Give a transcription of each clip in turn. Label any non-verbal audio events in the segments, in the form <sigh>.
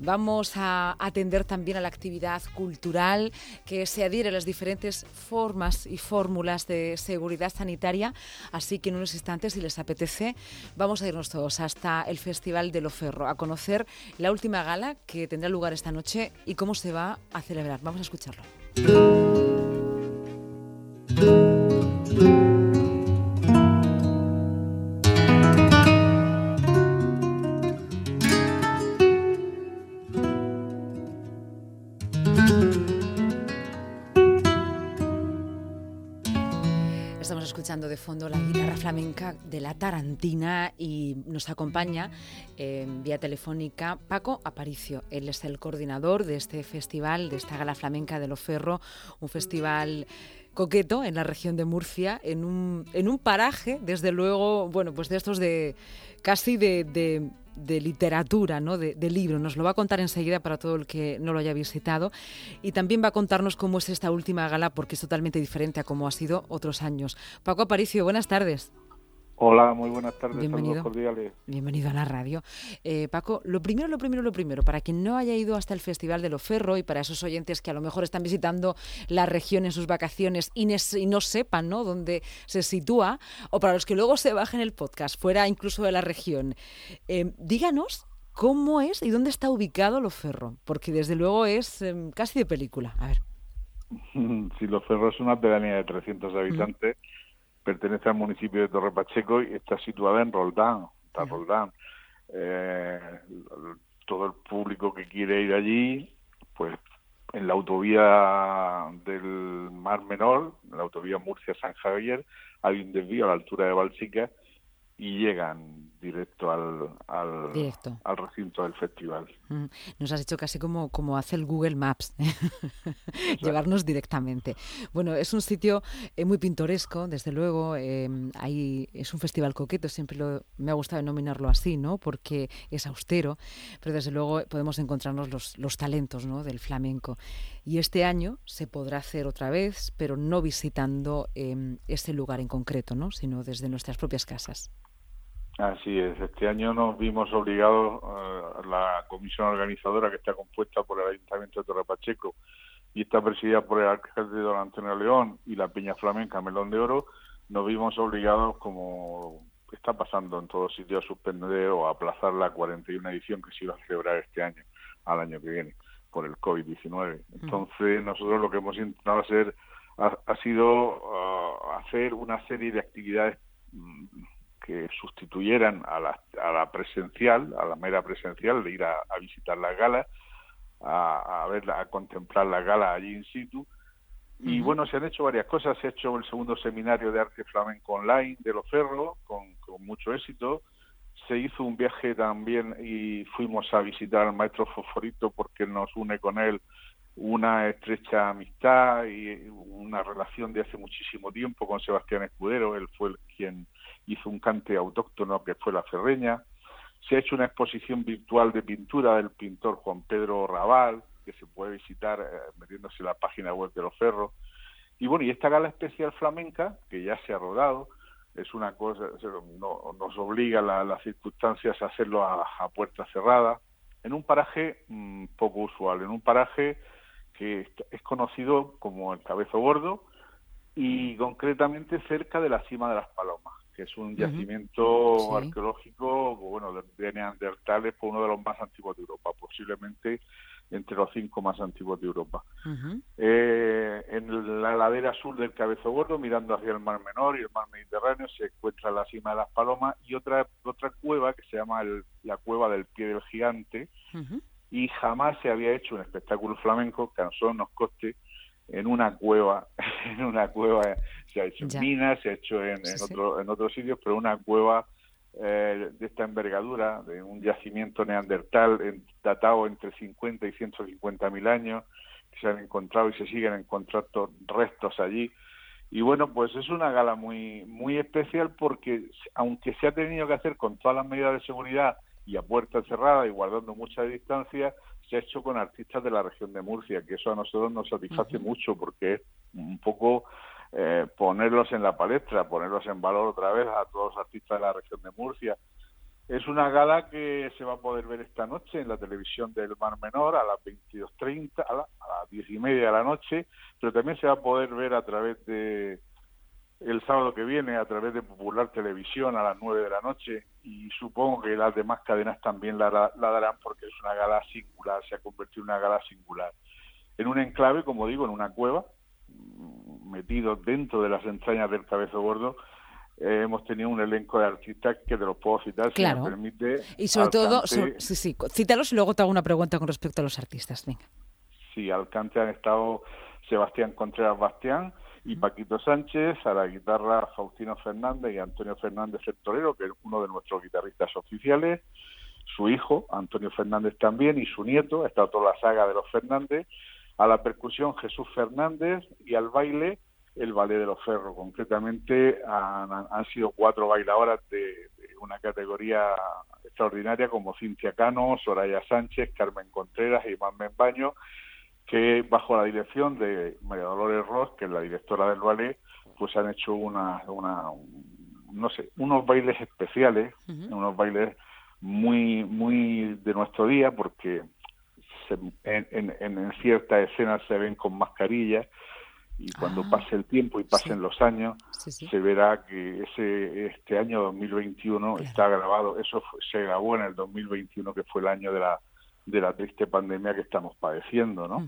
Vamos a atender también a la actividad cultural que se adhiere a las diferentes formas y fórmulas de seguridad sanitaria. Así que en unos instantes, si les apetece, vamos a irnos todos hasta el Festival de Loferro a conocer la última gala que tendrá lugar esta noche y cómo se va a celebrar. Vamos a escucharlo. Fondo la guitarra flamenca de la Tarantina y nos acompaña eh, vía telefónica Paco Aparicio. Él es el coordinador de este festival, de esta gala flamenca de Loferro, un festival coqueto en la región de Murcia, en un, en un paraje, desde luego, bueno, pues de estos de casi de, de de literatura, ¿no? de, libro. Nos lo va a contar enseguida para todo el que no lo haya visitado. Y también va a contarnos cómo es esta última gala, porque es totalmente diferente a cómo ha sido otros años. Paco Aparicio, buenas tardes. Hola, muy buenas tardes. Bienvenido. Bienvenido a la radio. Eh, Paco, lo primero, lo primero, lo primero, para quien no haya ido hasta el Festival de Loferro y para esos oyentes que a lo mejor están visitando la región en sus vacaciones y, y no sepan ¿no? dónde se sitúa, o para los que luego se bajen el podcast, fuera incluso de la región, eh, díganos cómo es y dónde está ubicado Loferro, porque desde luego es eh, casi de película. A ver. <laughs> Sí, Loferro es una pedanía de 300 habitantes. Mm pertenece al municipio de Torre Pacheco y está situada en Roldán, está Roldán. Eh, todo el público que quiere ir allí, pues en la autovía del Mar Menor, en la autovía Murcia-San Javier, hay un desvío a la altura de Balsica y llegan directo al, al, al recinto del festival. Mm. Nos has hecho casi como, como hace el Google Maps, <laughs> llevarnos directamente. Bueno, es un sitio eh, muy pintoresco, desde luego. Eh, ahí es un festival coqueto, siempre lo, me ha gustado denominarlo así, ¿no? porque es austero, pero desde luego podemos encontrarnos los, los talentos ¿no? del flamenco. Y este año se podrá hacer otra vez, pero no visitando eh, este lugar en concreto, ¿no? sino desde nuestras propias casas. Así es, este año nos vimos obligados, uh, la comisión organizadora que está compuesta por el Ayuntamiento de Torre Pacheco y está presidida por el alcalde don Antonio León y la Peña Flamenca Melón de Oro, nos vimos obligados, como está pasando en todos sitios, a suspender o a aplazar la 41 edición que se iba a celebrar este año, al año que viene, por el COVID-19. Entonces, nosotros lo que hemos intentado hacer ha, ha sido uh, hacer una serie de actividades que sustituyeran a la, a la presencial, a la mera presencial, de ir a, a visitar las galas, a, a verla, a contemplar la gala allí in situ. Y bueno, se han hecho varias cosas. Se ha hecho el segundo seminario de arte flamenco online de Los Ferros, con, con mucho éxito. Se hizo un viaje también y fuimos a visitar al maestro Fosforito porque nos une con él una estrecha amistad y una relación de hace muchísimo tiempo con Sebastián Escudero. Él fue quien hizo un cante autóctono que fue la Ferreña. Se ha hecho una exposición virtual de pintura del pintor Juan Pedro Raval, que se puede visitar eh, metiéndose en la página web de los ferros. Y bueno, y esta gala especial flamenca, que ya se ha rodado, es una cosa, no, nos obliga la, las circunstancias a hacerlo a, a puerta cerrada, en un paraje mmm, poco usual, en un paraje que es conocido como el Cabezo Gordo y concretamente cerca de la cima de las Palomas que es un yacimiento uh -huh. sí. arqueológico bueno, de, de neandertales, fue uno de los más antiguos de Europa, posiblemente entre los cinco más antiguos de Europa. Uh -huh. eh, en la ladera sur del Cabezo Gordo, mirando hacia el Mar Menor y el Mar Mediterráneo, se encuentra la cima de las Palomas y otra otra cueva que se llama el, la Cueva del Pie del Gigante, uh -huh. Y jamás se había hecho un espectáculo flamenco que a nosotros nos coste en una cueva, <laughs> en una cueva se ha hecho ya. en minas, se ha hecho en, sí, en, otro, sí. en otros sitios, pero una cueva eh, de esta envergadura, de un yacimiento neandertal en, datado entre 50 y 150 mil años, que se han encontrado y se siguen encontrando restos allí. Y bueno, pues es una gala muy, muy especial porque aunque se ha tenido que hacer con todas las medidas de seguridad y a puerta cerrada y guardando mucha distancia, se ha hecho con artistas de la región de Murcia, que eso a nosotros nos satisface uh -huh. mucho porque es un poco eh, ponerlos en la palestra, ponerlos en valor otra vez a todos los artistas de la región de Murcia. Es una gala que se va a poder ver esta noche en la televisión del Mar Menor a las 22.30, a, a las 10 y media de la noche, pero también se va a poder ver a través de el sábado que viene a través de Popular Televisión a las 9 de la noche y supongo que las demás cadenas también la, la darán porque es una gala singular, se ha convertido en una gala singular. En un enclave, como digo, en una cueva, metido dentro de las entrañas del Cabezo Gordo, eh, hemos tenido un elenco de artistas que te los puedo citar si me permite. Y sobre todo, sí, sí, cítalos y luego te hago una pregunta con respecto a los artistas. Venga. Sí, al cante han estado Sebastián Contreras Bastián y Paquito Sánchez, a la guitarra Faustino Fernández y Antonio Fernández el Torero, que es uno de nuestros guitarristas oficiales, su hijo, Antonio Fernández también, y su nieto, estado toda la saga de los Fernández, a la percusión Jesús Fernández y al baile el Ballet de los Ferros. Concretamente han, sido cuatro bailadoras de, una categoría extraordinaria como Cintia Cano, Soraya Sánchez, Carmen Contreras y Iván Baño, que bajo la dirección de María Dolores Ross, que es la directora del ballet, pues han hecho una, una no sé, unos bailes especiales, unos bailes muy muy de nuestro día porque en, en, en, ciertas escenas se ven con mascarillas y cuando ah. pase el tiempo y pasen los años se verá que ese este año 2021 está grabado eso se grabó en el 2021 que fue el año de la de la triste pandemia que estamos padeciendo no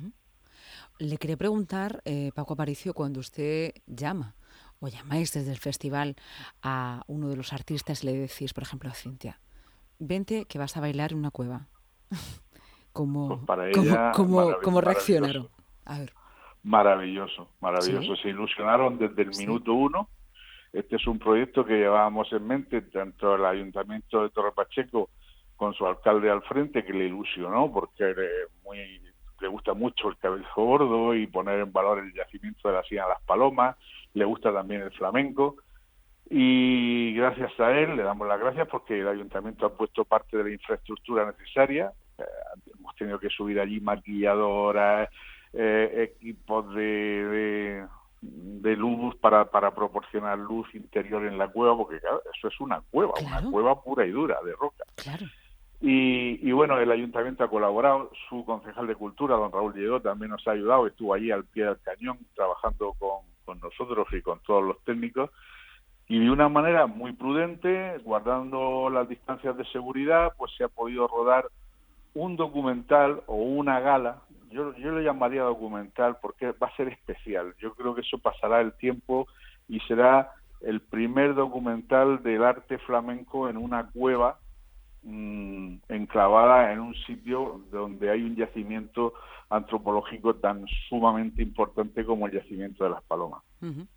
le quería preguntar eh, Paco Aparicio cuando usted llama o llamáis desde el festival a uno de los artistas le decís por ejemplo a Cintia vente que vas a bailar en una cueva <laughs> ¿Cómo, pues cómo, reaccionaron? Maravilloso, maravilloso. Se ilusionaron desde el minuto uno. Este es un proyecto que llevábamos en mente, tanto el Ayuntamiento de Torre Pacheco con su alcalde al frente, que le ilusionó porque le, muy, le gusta mucho el cabello gordo y poner en valor el yacimiento de la Sina Las Palomas, le gusta también el flamenco. Y gracias a él le damos las gracias porque el ayuntamiento ha puesto parte de la infraestructura necesaria. Eh, hemos tenido que subir allí maquilladoras, eh, equipos de, de, luz para, para proporcionar luz interior en la cueva, porque eso es una cueva, una cueva pura y dura de roca. Y, y, bueno, el ayuntamiento ha colaborado, su concejal de cultura, don Raúl Llegó, también nos ha ayudado, estuvo allí al pie del cañón trabajando con, con nosotros y con todos los técnicos y de una manera muy prudente, guardando las distancias de seguridad, pues se ha podido rodar un documental o una gala, yo, yo le llamaría documental porque va a ser especial. Yo creo que eso pasará el tiempo y será el primer documental del arte flamenco en una cueva mmm, enclavada en un sitio donde hay un yacimiento antropológico tan sumamente importante como el yacimiento de las palomas.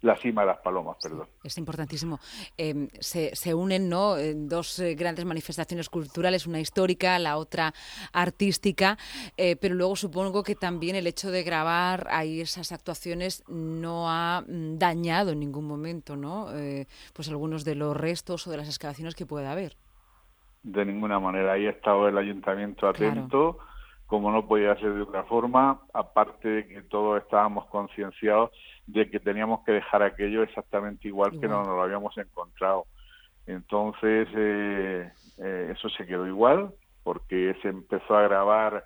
La cima de las palomas, perdón. Es importantísimo. Em, se, se, unen ¿no? dos eh, grandes manifestaciones culturales, una histórica, la otra artística, eh, pero luego supongo que también el hecho de grabar ahí esas actuaciones no ha mm, dañado en ningún momento ¿no? Eh, pues algunos de los restos o de las excavaciones que pueda haber. De ninguna manera. Ahí ha estado el ayuntamiento atento como no podía ser de otra forma, aparte de que todos estábamos concienciados de que teníamos que dejar aquello exactamente igual, que no nos lo habíamos encontrado. Entonces, eh, eh, eso se quedó igual, porque se empezó a grabar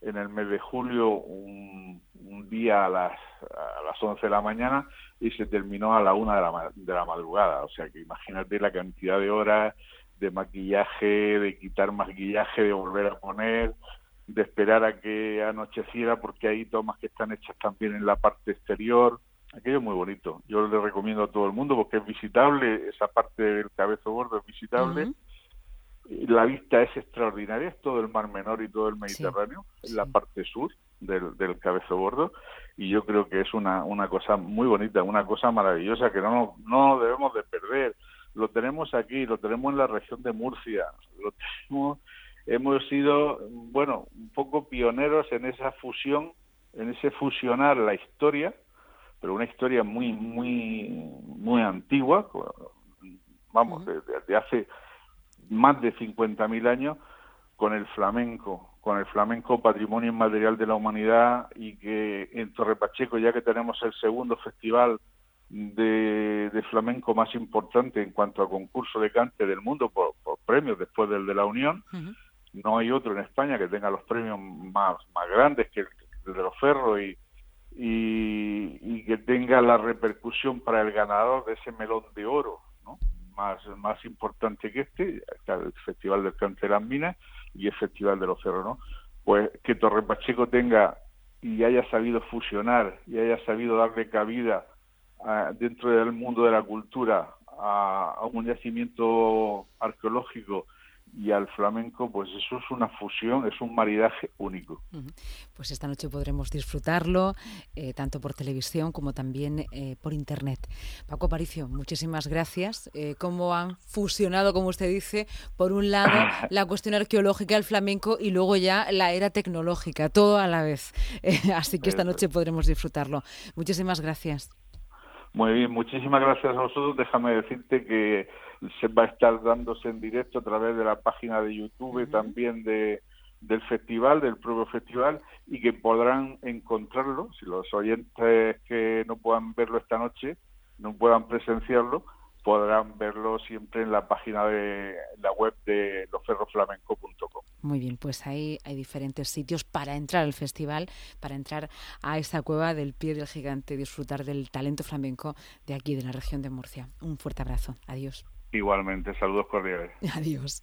en el mes de julio un, día a las, a las 11 de la mañana y se terminó a la 1 de la, de la madrugada. O sea que imagínate la cantidad de horas de maquillaje, de quitar maquillaje, de volver a poner, de esperar a que anocheciera porque hay tomas que están hechas también en la parte exterior. Aquello es muy bonito. Yo le recomiendo a todo el mundo porque es visitable, esa parte del cabezo gordo es visitable. La vista es extraordinaria, es todo el Mar Menor y todo el Mediterráneo, en la parte sur del, del cabezo gordo. Y yo creo que es una, una cosa muy bonita, una cosa maravillosa que no, no debemos de perder. Lo tenemos aquí, lo tenemos en la región de Murcia, lo tenemos hemos sido, bueno, un poco pioneros en esa fusión, en ese fusionar la historia, pero una historia muy, muy, muy antigua, vamos, desde, hace más de 50.000 años, con el flamenco, con el flamenco patrimonio inmaterial de la humanidad y que en Torre Pacheco, ya que tenemos el segundo festival de, flamenco más importante en cuanto a concurso de cante del mundo por, premios después del de la Unión. No hay otro en España que tenga los premios más, más grandes que el, de los ferros y, y, que tenga la repercusión para el ganador de ese melón de oro, ¿no? más, más importante que este, el Festival del Cante de las Minas y el Festival de los Ferros, ¿no? Pues que Torre Pacheco tenga y haya sabido fusionar y haya sabido darle cabida dentro del mundo de la cultura a, un yacimiento arqueológico y al flamenco, pues eso es una fusión, es un maridaje único. Pues esta noche podremos disfrutarlo, eh, tanto por televisión como también eh, por internet. Paco Aparicio, muchísimas gracias. Eh, ¿Cómo han fusionado, como usted dice, por un lado <laughs> la cuestión arqueológica, el flamenco y luego ya la era tecnológica, todo a la vez? <laughs> así que esta noche podremos disfrutarlo. Muchísimas gracias. Muy bien, muchísimas gracias a vosotros. Déjame decirte que se va a estar dándose en directo a través de la página de YouTube también de, del festival, del propio festival, y que podrán encontrarlo, si los oyentes que no puedan verlo esta noche, no puedan presenciarlo, podrán verlo siempre en la página de la web de losferroflamenco.com. Muy bien, pues ahí hay diferentes sitios para entrar al festival, para entrar a esta cueva del pie del gigante, disfrutar del talento flamenco de aquí, de la región de Murcia. Un fuerte abrazo. Adiós. Igualmente, saludos cordiales. <laughs> Adiós.